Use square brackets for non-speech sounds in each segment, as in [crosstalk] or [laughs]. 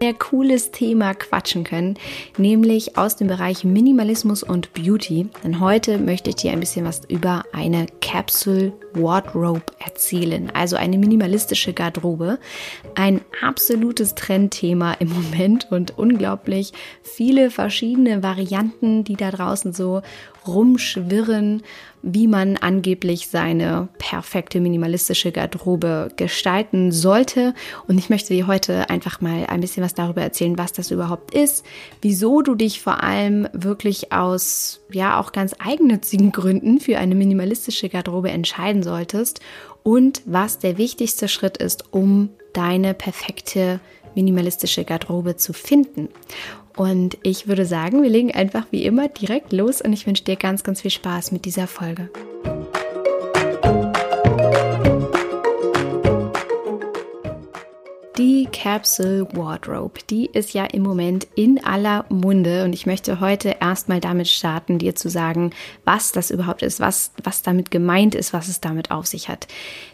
sehr cooles Thema quatschen können, nämlich aus dem Bereich Minimalismus und Beauty. Denn heute möchte ich dir ein bisschen was über eine Capsule Wardrobe erzählen, also eine minimalistische Garderobe. Ein absolutes Trendthema im Moment und unglaublich viele verschiedene Varianten, die da draußen so rumschwirren, wie man angeblich seine perfekte minimalistische Garderobe gestalten sollte. Und ich möchte dir heute einfach mal ein bisschen was darüber erzählen, was das überhaupt ist, wieso du dich vor allem wirklich aus, ja, auch ganz eigennützigen Gründen für eine minimalistische Garderobe entscheiden solltest und was der wichtigste Schritt ist, um deine perfekte minimalistische Garderobe zu finden. Und ich würde sagen, wir legen einfach wie immer direkt los und ich wünsche dir ganz, ganz viel Spaß mit dieser Folge. Die Capsule Wardrobe, die ist ja im Moment in aller Munde und ich möchte heute erstmal damit starten, dir zu sagen, was das überhaupt ist, was, was damit gemeint ist, was es damit auf sich hat.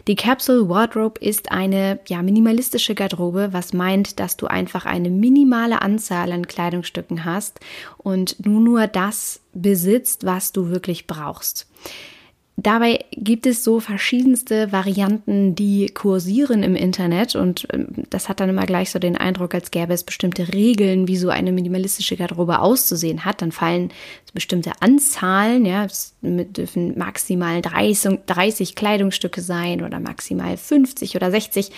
Die Capsule Wardrobe ist eine ja, minimalistische Garderobe, was meint, dass du einfach eine minimale Anzahl an Kleidungsstücken hast und du nur das besitzt, was du wirklich brauchst. Dabei gibt es so verschiedenste Varianten, die kursieren im Internet und ähm, das hat dann immer gleich so den Eindruck, als gäbe es bestimmte Regeln, wie so eine minimalistische Garderobe auszusehen hat. Dann fallen bestimmte Anzahlen, ja, es dürfen maximal 30, 30 Kleidungsstücke sein oder maximal 50 oder 60.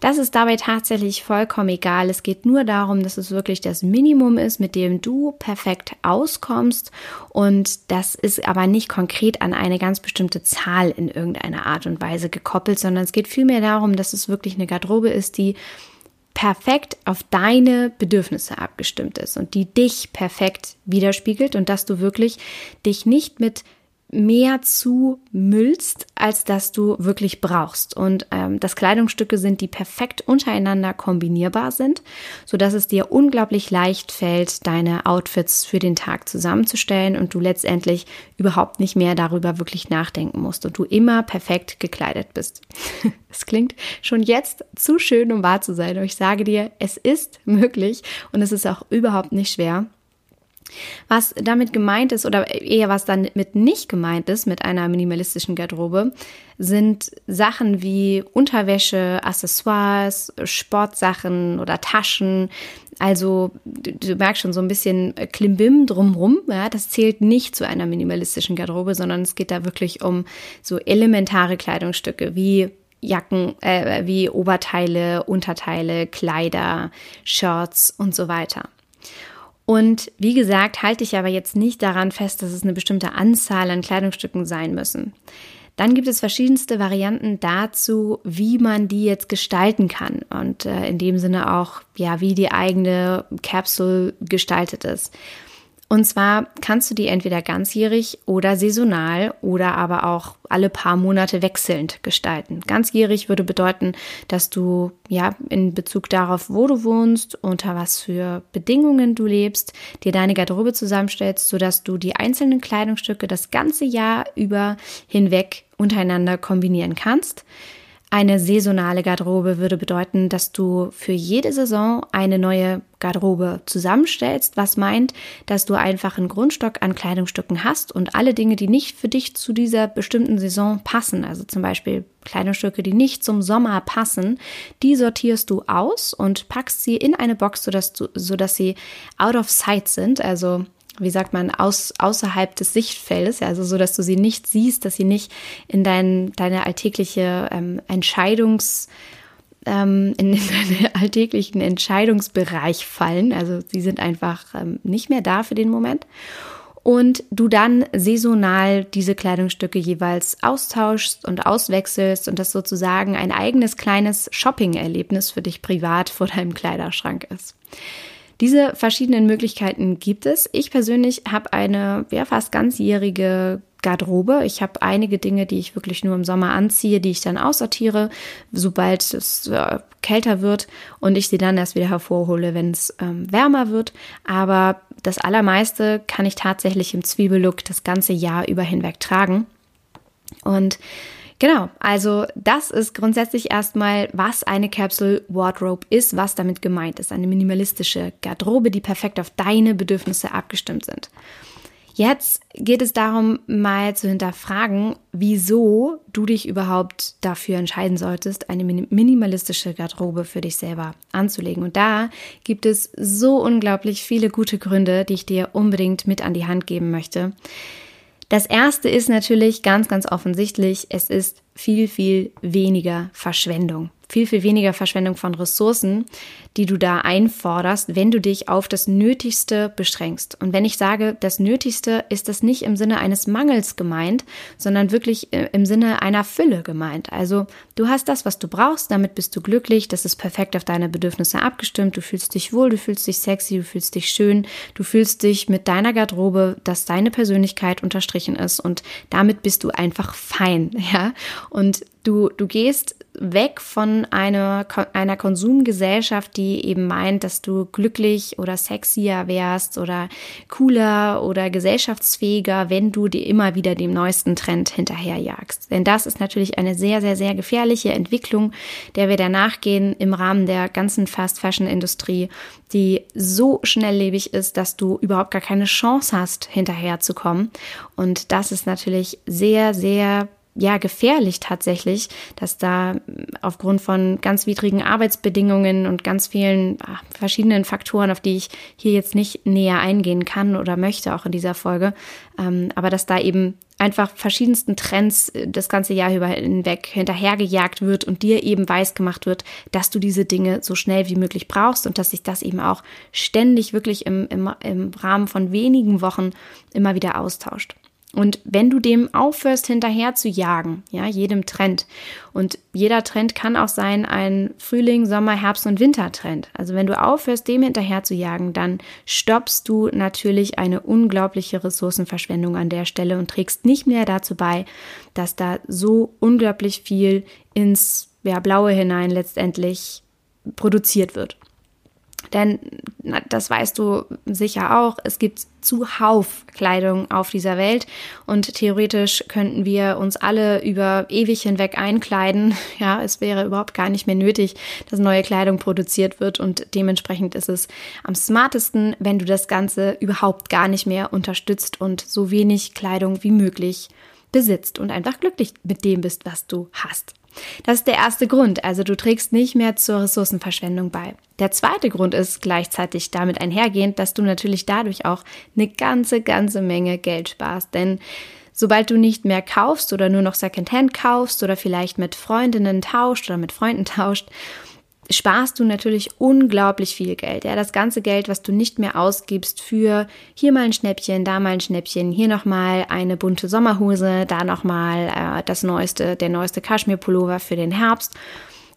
Das ist dabei tatsächlich vollkommen egal. Es geht nur darum, dass es wirklich das Minimum ist, mit dem du perfekt auskommst. Und das ist aber nicht konkret an eine ganz bestimmte Zahl in irgendeiner Art und Weise gekoppelt, sondern es geht vielmehr darum, dass es wirklich eine Garderobe ist, die perfekt auf deine Bedürfnisse abgestimmt ist und die dich perfekt widerspiegelt und dass du wirklich dich nicht mit mehr zu müllst, als dass du wirklich brauchst. Und ähm, dass Kleidungsstücke sind, die perfekt untereinander kombinierbar sind, so dass es dir unglaublich leicht fällt, deine Outfits für den Tag zusammenzustellen und du letztendlich überhaupt nicht mehr darüber wirklich nachdenken musst und du immer perfekt gekleidet bist. [laughs] Es klingt schon jetzt zu schön, um wahr zu sein, aber ich sage dir, es ist möglich und es ist auch überhaupt nicht schwer. Was damit gemeint ist oder eher was damit nicht gemeint ist mit einer minimalistischen Garderobe, sind Sachen wie Unterwäsche, Accessoires, Sportsachen oder Taschen. Also du, du merkst schon so ein bisschen Klimbim drumrum. Ja, das zählt nicht zu einer minimalistischen Garderobe, sondern es geht da wirklich um so elementare Kleidungsstücke wie Jacken, äh, wie Oberteile, Unterteile, Kleider, Shirts und so weiter. Und wie gesagt, halte ich aber jetzt nicht daran fest, dass es eine bestimmte Anzahl an Kleidungsstücken sein müssen. Dann gibt es verschiedenste Varianten dazu, wie man die jetzt gestalten kann und äh, in dem Sinne auch, ja, wie die eigene Capsule gestaltet ist. Und zwar kannst du die entweder ganzjährig oder saisonal oder aber auch alle paar Monate wechselnd gestalten. Ganzjährig würde bedeuten, dass du ja in Bezug darauf, wo du wohnst, unter was für Bedingungen du lebst, dir deine Garderobe zusammenstellst, sodass du die einzelnen Kleidungsstücke das ganze Jahr über hinweg untereinander kombinieren kannst. Eine saisonale Garderobe würde bedeuten, dass du für jede Saison eine neue Garderobe zusammenstellst, was meint, dass du einfach einen Grundstock an Kleidungsstücken hast und alle Dinge, die nicht für dich zu dieser bestimmten Saison passen, also zum Beispiel Kleidungsstücke, die nicht zum Sommer passen, die sortierst du aus und packst sie in eine Box, sodass, du, sodass sie out of sight sind, also wie sagt man, aus, außerhalb des Sichtfeldes, also so, dass du sie nicht siehst, dass sie nicht in dein, deine alltägliche ähm, Entscheidungs, ähm, in, deinen [laughs] alltäglichen Entscheidungsbereich fallen. Also sie sind einfach ähm, nicht mehr da für den Moment. Und du dann saisonal diese Kleidungsstücke jeweils austauschst und auswechselst und das sozusagen ein eigenes kleines Shopping-Erlebnis für dich privat vor deinem Kleiderschrank ist. Diese verschiedenen Möglichkeiten gibt es. Ich persönlich habe eine ja, fast ganzjährige Garderobe. Ich habe einige Dinge, die ich wirklich nur im Sommer anziehe, die ich dann aussortiere, sobald es äh, kälter wird und ich sie dann erst wieder hervorhole, wenn es ähm, wärmer wird. Aber das Allermeiste kann ich tatsächlich im Zwiebellook das ganze Jahr über hinweg tragen. Und Genau, also das ist grundsätzlich erstmal, was eine Capsule Wardrobe ist, was damit gemeint ist. Eine minimalistische Garderobe, die perfekt auf deine Bedürfnisse abgestimmt sind. Jetzt geht es darum, mal zu hinterfragen, wieso du dich überhaupt dafür entscheiden solltest, eine minimalistische Garderobe für dich selber anzulegen. Und da gibt es so unglaublich viele gute Gründe, die ich dir unbedingt mit an die Hand geben möchte. Das erste ist natürlich ganz, ganz offensichtlich, es ist viel, viel weniger Verschwendung viel, viel weniger Verschwendung von Ressourcen, die du da einforderst, wenn du dich auf das Nötigste beschränkst. Und wenn ich sage, das Nötigste, ist das nicht im Sinne eines Mangels gemeint, sondern wirklich äh, im Sinne einer Fülle gemeint. Also du hast das, was du brauchst, damit bist du glücklich, das ist perfekt auf deine Bedürfnisse abgestimmt, du fühlst dich wohl, du fühlst dich sexy, du fühlst dich schön, du fühlst dich mit deiner Garderobe, dass deine Persönlichkeit unterstrichen ist und damit bist du einfach fein, [laughs] ja. Und Du, du gehst weg von einer, einer Konsumgesellschaft, die eben meint, dass du glücklich oder sexier wärst oder cooler oder gesellschaftsfähiger, wenn du dir immer wieder dem neuesten Trend hinterherjagst. Denn das ist natürlich eine sehr, sehr, sehr gefährliche Entwicklung, der wir danach gehen im Rahmen der ganzen Fast Fashion Industrie, die so schnelllebig ist, dass du überhaupt gar keine Chance hast, hinterherzukommen. Und das ist natürlich sehr, sehr ja gefährlich tatsächlich, dass da aufgrund von ganz widrigen Arbeitsbedingungen und ganz vielen ach, verschiedenen Faktoren, auf die ich hier jetzt nicht näher eingehen kann oder möchte auch in dieser Folge, ähm, aber dass da eben einfach verschiedensten Trends äh, das ganze Jahr über hinweg hinterhergejagt wird und dir eben weiß gemacht wird, dass du diese Dinge so schnell wie möglich brauchst und dass sich das eben auch ständig wirklich im, im, im Rahmen von wenigen Wochen immer wieder austauscht. Und wenn du dem aufhörst, hinterher zu jagen, ja, jedem Trend. Und jeder Trend kann auch sein ein Frühling, Sommer, Herbst und Wintertrend. Also wenn du aufhörst, dem hinterher zu jagen, dann stoppst du natürlich eine unglaubliche Ressourcenverschwendung an der Stelle und trägst nicht mehr dazu bei, dass da so unglaublich viel ins ja, Blaue hinein letztendlich produziert wird. Denn das weißt du sicher auch, es gibt zuhauf Kleidung auf dieser Welt und theoretisch könnten wir uns alle über ewig hinweg einkleiden. [laughs] Ja, es wäre überhaupt gar nicht mehr nötig, dass neue Kleidung produziert wird und dementsprechend ist es am smartesten, wenn du das Ganze überhaupt gar nicht mehr unterstützt und so wenig Kleidung wie möglich besitzt und einfach glücklich mit dem bist, was du hast. Das ist der erste Grund, also du trägst nicht mehr zur Ressourcenverschwendung bei. Der zweite Grund ist gleichzeitig damit einhergehend, dass du natürlich dadurch auch eine ganze, ganze Menge Geld sparst, denn Sobald du nicht mehr kaufst oder nur noch Secondhand kaufst oder vielleicht mit Freundinnen tauscht oder mit Freunden tauscht, sparst du natürlich unglaublich viel Geld. Ja, das ganze Geld, was du nicht mehr ausgibst für hier mal ein Schnäppchen, da mal ein Schnäppchen, hier nochmal eine bunte Sommerhose, da nochmal äh, das neueste, der neueste Kaschmirpullover für den Herbst.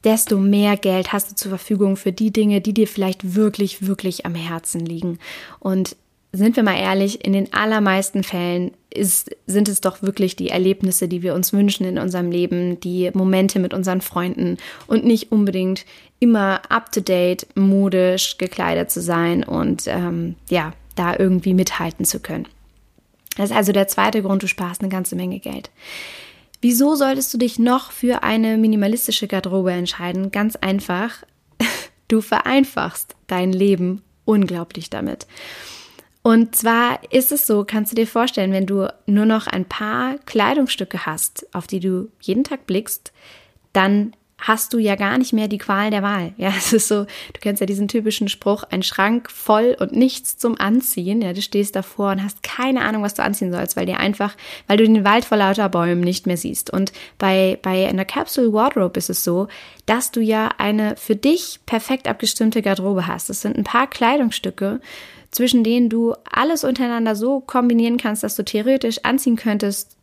Desto mehr Geld hast du zur Verfügung für die Dinge, die dir vielleicht wirklich, wirklich am Herzen liegen. Und sind wir mal ehrlich, in den allermeisten Fällen ist, sind es doch wirklich die Erlebnisse, die wir uns wünschen in unserem Leben, die Momente mit unseren Freunden und nicht unbedingt immer up-to-date, modisch gekleidet zu sein und ähm, ja, da irgendwie mithalten zu können. Das ist also der zweite Grund, du sparst eine ganze Menge Geld. Wieso solltest du dich noch für eine minimalistische Garderobe entscheiden? Ganz einfach, [laughs] du vereinfachst dein Leben unglaublich damit. Und zwar ist es so, kannst du dir vorstellen, wenn du nur noch ein paar Kleidungsstücke hast, auf die du jeden Tag blickst, dann hast du ja gar nicht mehr die Qual der Wahl. Ja, [laughs] es ist so, du kennst ja diesen typischen Spruch, ein Schrank voll und nichts zum Anziehen. Ja, du stehst davor und hast keine Ahnung, was du anziehen sollst, weil dir einfach, weil du den Wald vor lauter Bäumen nicht mehr siehst. Und bei, bei einer Capsule Wardrobe ist es so, dass du ja eine für dich perfekt abgestimmte Garderobe hast. Es sind ein paar Kleidungsstücke, zwischen denen du alles untereinander so kombinieren kannst, dass du theoretisch anziehen könntest.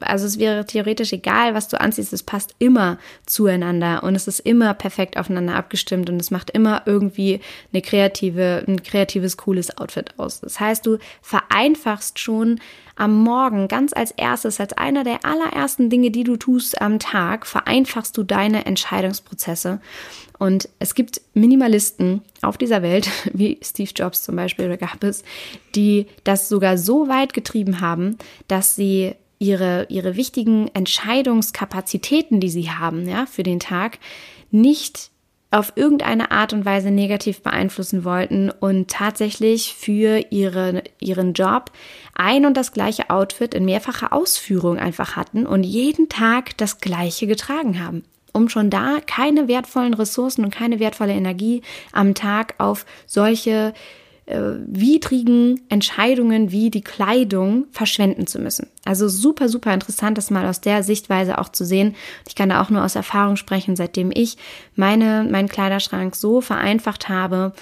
Also es wäre theoretisch egal, was du anziehst, es passt immer zueinander und es ist immer perfekt aufeinander abgestimmt und es macht immer irgendwie eine kreative, ein kreatives, cooles Outfit aus. Das heißt, du vereinfachst schon am Morgen ganz als erstes, als einer der allerersten Dinge, die du tust am Tag, vereinfachst du deine Entscheidungsprozesse und es gibt Minimalisten auf dieser Welt, [laughs] wie Steve Jobs zum Beispiel, oder gab es, die das sogar so weit getrieben haben, dass sie ihre, ihre wichtigen Entscheidungskapazitäten, die sie haben, ja, für den Tag, nicht auf irgendeine Art und Weise negativ beeinflussen wollten und tatsächlich für ihre, ihren Job ein und das gleiche Outfit in mehrfacher Ausführung einfach hatten und jeden Tag das gleiche getragen haben um schon da keine wertvollen Ressourcen und keine wertvolle Energie am Tag auf solche äh, widrigen Entscheidungen wie die Kleidung verschwenden zu müssen. Also super, super interessant, das mal aus der Sichtweise auch zu sehen. Ich kann da auch nur aus Erfahrung sprechen, seitdem ich meine, meinen Kleiderschrank so vereinfacht habe,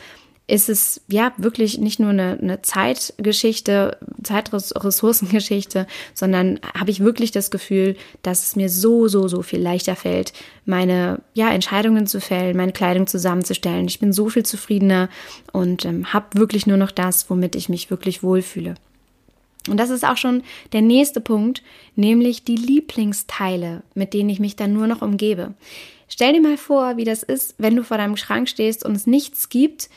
ist es ja wirklich nicht nur eine, eine Zeitgeschichte, Zeitressourcengeschichte, sondern habe ich wirklich das Gefühl, dass es mir so, so, so viel leichter fällt, meine ja, Entscheidungen zu fällen, meine Kleidung zusammenzustellen. Ich bin so viel zufriedener und ähm, habe wirklich nur noch das, womit ich mich wirklich wohlfühle. Und das ist auch schon der nächste Punkt, nämlich die Lieblingsteile, mit denen ich mich dann nur noch umgebe. Stell dir mal vor, wie das ist, wenn du vor deinem Schrank stehst und es nichts gibt,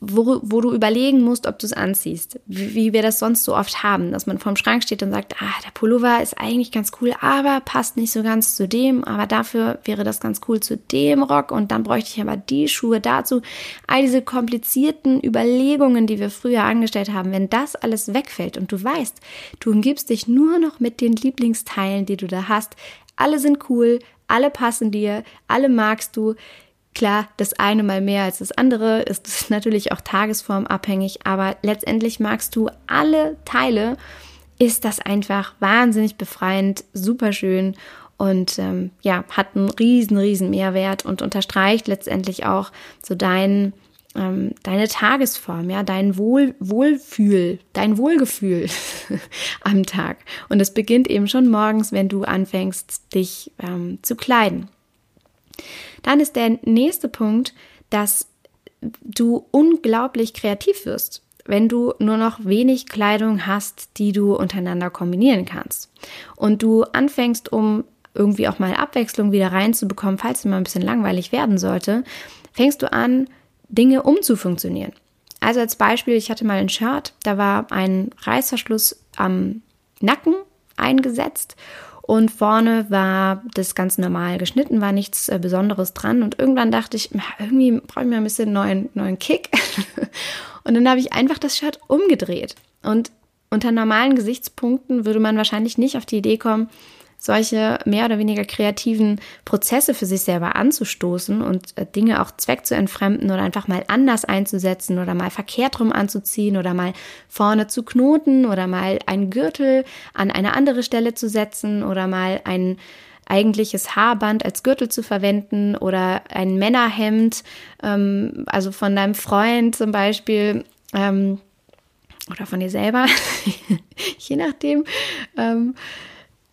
wo, wo du überlegen musst, ob du es anziehst. Wie, wie, wir das sonst so oft haben, dass man vorm Schrank steht und sagt, ah, der Pullover ist eigentlich ganz cool, aber passt nicht so ganz zu dem, aber dafür wäre das ganz cool zu dem Rock und dann bräuchte ich aber die Schuhe dazu. All diese komplizierten Überlegungen, die wir früher angestellt haben, wenn das alles wegfällt und du weißt, du umgibst dich nur noch mit den Lieblingsteilen, die du da hast, alle sind cool, alle passen dir, alle magst du, Klar, das eine mal mehr als das andere ist [laughs] natürlich auch tagesformabhängig, aber letztendlich magst du alle Teile, ist das einfach wahnsinnig befreiend, super schön und ähm, ja, hat einen riesen, riesen Mehrwert und unterstreicht letztendlich auch so dein, ähm, deine Tagesform, ja, dein Wohl, Wohlfühl, dein Wohlgefühl [laughs] am Tag. Und es beginnt eben schon morgens, wenn du anfängst, dich ähm, zu kleiden. Dann ist der nächste Punkt, dass du unglaublich kreativ wirst, wenn du nur noch wenig Kleidung hast, die du untereinander kombinieren kannst. Und du anfängst, um irgendwie auch mal Abwechslung wieder reinzubekommen, falls es mal ein bisschen langweilig werden sollte, fängst du an, Dinge umzufunktionieren. Also als Beispiel, ich hatte mal ein Shirt, da war ein Reißverschluss am Nacken eingesetzt und vorne war das ganz normal geschnitten, war nichts äh, Besonderes dran. Und irgendwann dachte ich, irgendwie brauche ich mir ein bisschen neuen, neuen Kick. [laughs] und dann habe ich einfach das Shirt umgedreht. Und unter normalen Gesichtspunkten würde man wahrscheinlich nicht auf die Idee kommen, solche mehr oder weniger kreativen Prozesse für sich selber anzustoßen und äh, Dinge auch Zweck zu entfremden oder einfach mal anders einzusetzen oder mal verkehrt rum anzuziehen oder mal vorne zu knoten oder mal einen Gürtel an eine andere Stelle zu setzen oder mal ein eigentliches Haarband als Gürtel zu verwenden oder ein Männerhemd, ähm, also von deinem Freund zum Beispiel. Ähm, oder von dir selber, [laughs] je nachdem. Ähm,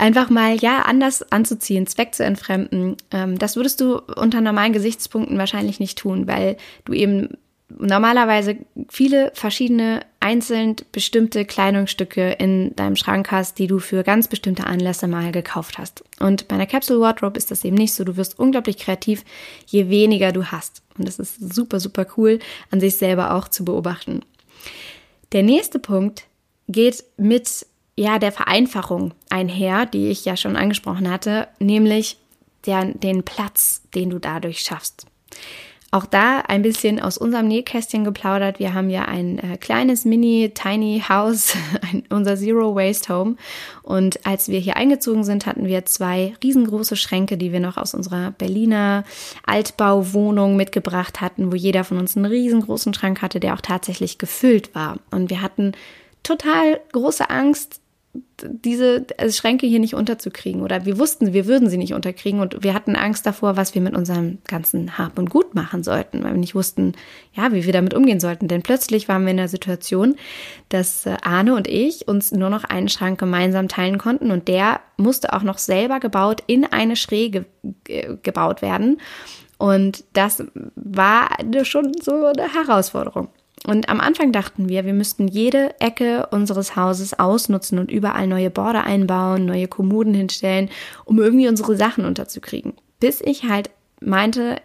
einfach mal ja anders anzuziehen, Zweck zu entfremden. Ähm, das würdest du unter normalen Gesichtspunkten wahrscheinlich nicht tun, weil du eben normalerweise viele verschiedene einzeln bestimmte Kleidungsstücke in deinem Schrank hast, die du für ganz bestimmte Anlässe mal gekauft hast. Und bei einer Capsule Wardrobe ist das eben nicht so. Du wirst unglaublich kreativ, je weniger du hast. Und das ist super, super cool, an sich selber auch zu beobachten. Der nächste Punkt geht mit ja, der Vereinfachung einher, die ich ja schon angesprochen hatte, nämlich der, den Platz, den du dadurch schaffst. Auch da ein bisschen aus unserem Nähkästchen geplaudert. Wir haben ja ein äh, kleines Mini Tiny House, [laughs] ein, unser Zero Waste Home. Und als wir hier eingezogen sind, hatten wir zwei riesengroße Schränke, die wir noch aus unserer Berliner Altbauwohnung mitgebracht hatten, wo jeder von uns einen riesengroßen Schrank hatte, der auch tatsächlich gefüllt war. Und wir hatten total große Angst, diese also Schränke hier nicht unterzukriegen oder wir wussten, wir würden sie nicht unterkriegen und wir hatten Angst davor, was wir mit unserem ganzen Hab und Gut machen sollten, weil wir nicht wussten, ja, wie wir damit umgehen sollten. Denn plötzlich waren wir in der Situation, dass äh, Arne und ich uns nur noch einen Schrank gemeinsam teilen konnten und der musste auch noch selber gebaut in eine Schräge gebaut werden. Und das war schon so eine Herausforderung. Und am Anfang dachten wir, wir müssten jede Ecke unseres Hauses ausnutzen und überall neue Border einbauen, neue Kommoden hinstellen, um irgendwie unsere Sachen unterzukriegen. Bis ich halt meinte,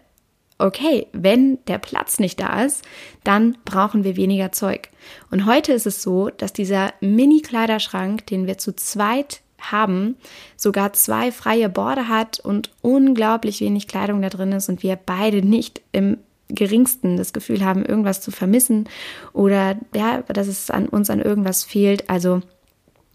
okay, wenn der Platz nicht da ist, dann brauchen wir weniger Zeug. Und heute ist es so, dass dieser Mini-Kleiderschrank, den wir zu zweit haben, sogar zwei freie Borde hat und unglaublich wenig Kleidung da drin ist und wir beide nicht im geringsten das Gefühl haben, irgendwas zu vermissen oder ja, dass es an uns an irgendwas fehlt. Also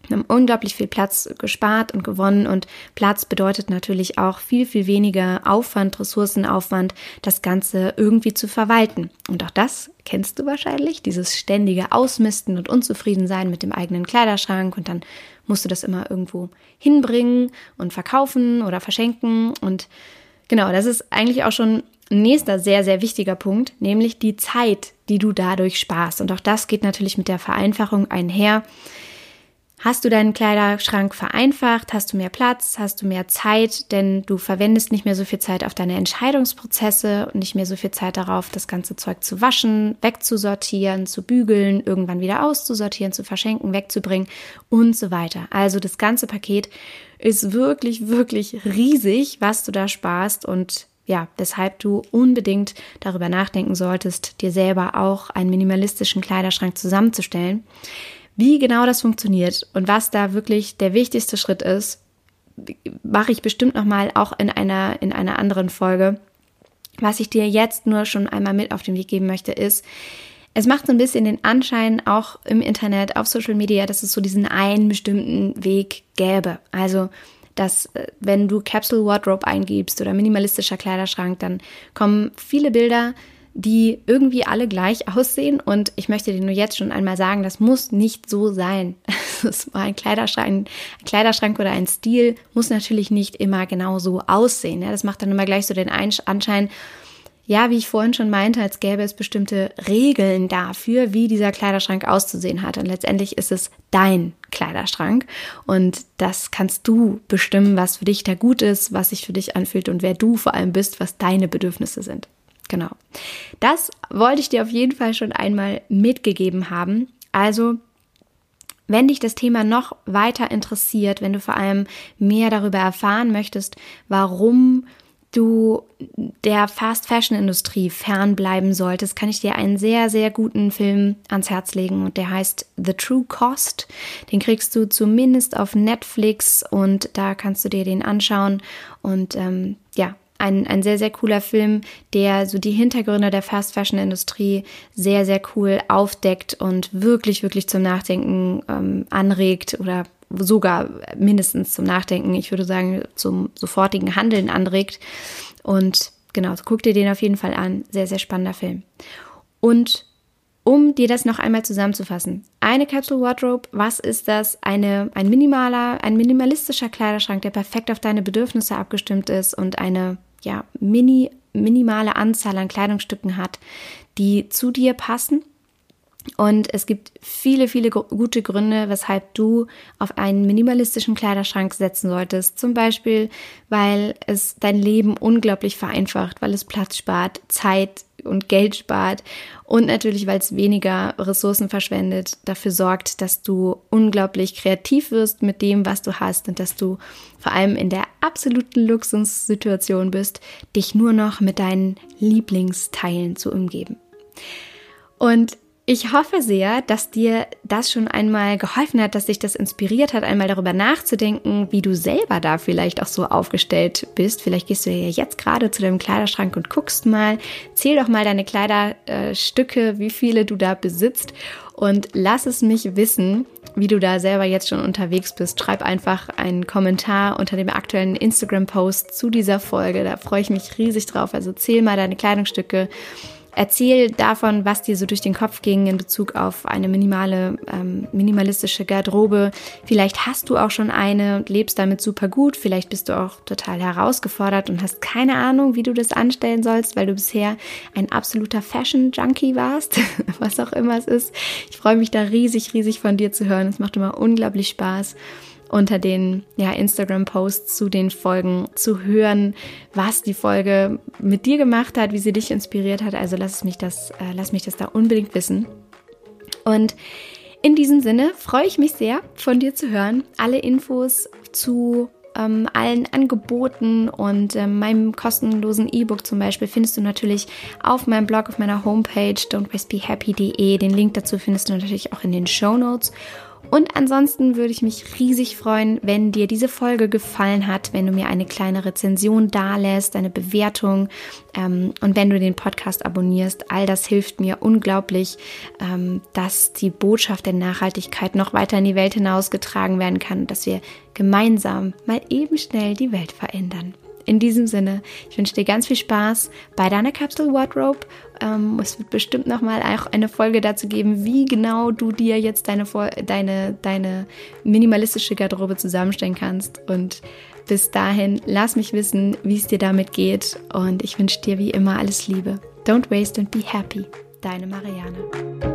wir haben unglaublich viel Platz gespart und gewonnen und Platz bedeutet natürlich auch viel, viel weniger Aufwand, Ressourcenaufwand, das Ganze irgendwie zu verwalten. Und auch das kennst du wahrscheinlich, dieses ständige Ausmisten und Unzufriedensein mit dem eigenen Kleiderschrank und dann musst du das immer irgendwo hinbringen und verkaufen oder verschenken und genau, das ist eigentlich auch schon nächster sehr, sehr wichtiger Punkt, nämlich die Zeit, die du dadurch sparst. Und auch das geht natürlich mit der Vereinfachung einher. Hast du deinen Kleiderschrank vereinfacht? Hast du mehr Platz? Hast du mehr Zeit? Denn du verwendest nicht mehr so viel Zeit auf deine Entscheidungsprozesse und nicht mehr so viel Zeit darauf, das ganze Zeug zu waschen, wegzusortieren, zu bügeln, irgendwann wieder auszusortieren, zu verschenken, wegzubringen und so weiter. Also das ganze Paket ist wirklich, wirklich riesig, was du da sparst und ja, weshalb du unbedingt darüber nachdenken solltest, dir selber auch einen minimalistischen Kleiderschrank zusammenzustellen. Wie genau das funktioniert und was da wirklich der wichtigste Schritt ist, mache ich bestimmt noch mal auch in einer in einer anderen Folge. Was ich dir jetzt nur schon einmal mit auf den Weg geben möchte, ist, es macht so ein bisschen den Anschein, auch im Internet, auf Social Media, dass es so diesen einen bestimmten Weg gäbe. Also, dass äh, wenn du Capsule Wardrobe eingibst oder minimalistischer Kleiderschrank, dann kommen viele Bilder, die irgendwie alle gleich aussehen. Und ich möchte dir nur jetzt schon einmal sagen, das muss nicht so sein. [laughs] ein Kleiderschrank, ein Kleiderschrank oder ein Stil muss natürlich nicht immer genau so aussehen. Das macht dann immer gleich so den Anschein, ja, wie ich vorhin schon meinte, als gäbe es bestimmte Regeln dafür, wie dieser Kleiderschrank auszusehen hat. Und letztendlich ist es dein Kleiderschrank. Und das kannst du bestimmen, was für dich da gut ist, was sich für dich anfühlt und wer du vor allem bist, was deine Bedürfnisse sind. Genau. Das wollte ich dir auf jeden Fall schon einmal mitgegeben haben. Also, wenn dich das Thema noch weiter interessiert, wenn du vor allem mehr darüber erfahren möchtest, warum du der Fast Fashion Industrie fernbleiben solltest, kann ich dir einen sehr, sehr guten Film ans Herz legen und der heißt The True Cost. Den kriegst du zumindest auf Netflix und da kannst du dir den anschauen und ähm, ja, ein, ein sehr, sehr cooler Film, der so die Hintergründe der Fast Fashion Industrie sehr, sehr cool aufdeckt und wirklich, wirklich zum Nachdenken ähm, anregt oder sogar mindestens zum Nachdenken, ich würde sagen, zum sofortigen Handeln anregt. Und genau, guck dir den auf jeden Fall an. Sehr, sehr spannender Film. Und um dir das noch einmal zusammenzufassen. Eine Capsule Wardrobe, was ist das? Eine, ein minimaler, ein minimalistischer Kleiderschrank, der perfekt auf deine Bedürfnisse abgestimmt ist und eine, ja, mini, minimale Anzahl an Kleidungsstücken hat, die zu dir passen. Und es gibt viele, viele gute Gründe, weshalb du auf einen minimalistischen Kleiderschrank setzen solltest. Zum Beispiel, weil es dein Leben unglaublich vereinfacht, weil es Platz spart, Zeit und Geld spart und natürlich, weil es weniger Ressourcen verschwendet, dafür sorgt, dass du unglaublich kreativ wirst mit dem, was du hast und dass du vor allem in der absoluten Luxussituation bist, dich nur noch mit deinen Lieblingsteilen zu umgeben. Und ich hoffe sehr, dass dir das schon einmal geholfen hat, dass dich das inspiriert hat, einmal darüber nachzudenken, wie du selber da vielleicht auch so aufgestellt bist. Vielleicht gehst du ja jetzt gerade zu deinem Kleiderschrank und guckst mal, zähl doch mal deine Kleiderstücke, wie viele du da besitzt und lass es mich wissen, wie du da selber jetzt schon unterwegs bist. Schreib einfach einen Kommentar unter dem aktuellen Instagram-Post zu dieser Folge. Da freue ich mich riesig drauf. Also zähl mal deine Kleidungsstücke Erzähl davon, was dir so durch den Kopf ging in Bezug auf eine minimale, ähm, minimalistische Garderobe. Vielleicht hast du auch schon eine und lebst damit super gut. Vielleicht bist du auch total herausgefordert und hast keine Ahnung, wie du das anstellen sollst, weil du bisher ein absoluter Fashion-Junkie warst, [laughs] was auch immer es ist. Ich freue mich da riesig, riesig von dir zu hören. Es macht immer unglaublich Spaß unter den ja, Instagram-Posts zu den Folgen zu hören, was die Folge mit dir gemacht hat, wie sie dich inspiriert hat. Also lass mich das, äh, lass mich das da unbedingt wissen. Und in diesem Sinne freue ich mich sehr, von dir zu hören. Alle Infos zu ähm, allen Angeboten und ähm, meinem kostenlosen E-Book zum Beispiel findest du natürlich auf meinem Blog, auf meiner Homepage don'twastebehappy.de. Den Link dazu findest du natürlich auch in den Show Notes. Und ansonsten würde ich mich riesig freuen, wenn dir diese Folge gefallen hat, wenn du mir eine kleine Rezension dalässt, eine Bewertung ähm, und wenn du den Podcast abonnierst. All das hilft mir unglaublich, ähm, dass die Botschaft der Nachhaltigkeit noch weiter in die Welt hinausgetragen werden kann, dass wir gemeinsam mal eben schnell die Welt verändern. In diesem Sinne, ich wünsche dir ganz viel Spaß bei deiner Capsule Wardrobe. Ähm, es wird bestimmt nochmal auch eine Folge dazu geben, wie genau du dir jetzt deine, deine, deine minimalistische Garderobe zusammenstellen kannst. Und bis dahin, lass mich wissen, wie es dir damit geht. Und ich wünsche dir wie immer alles Liebe. Don't waste and be happy. Deine Marianne.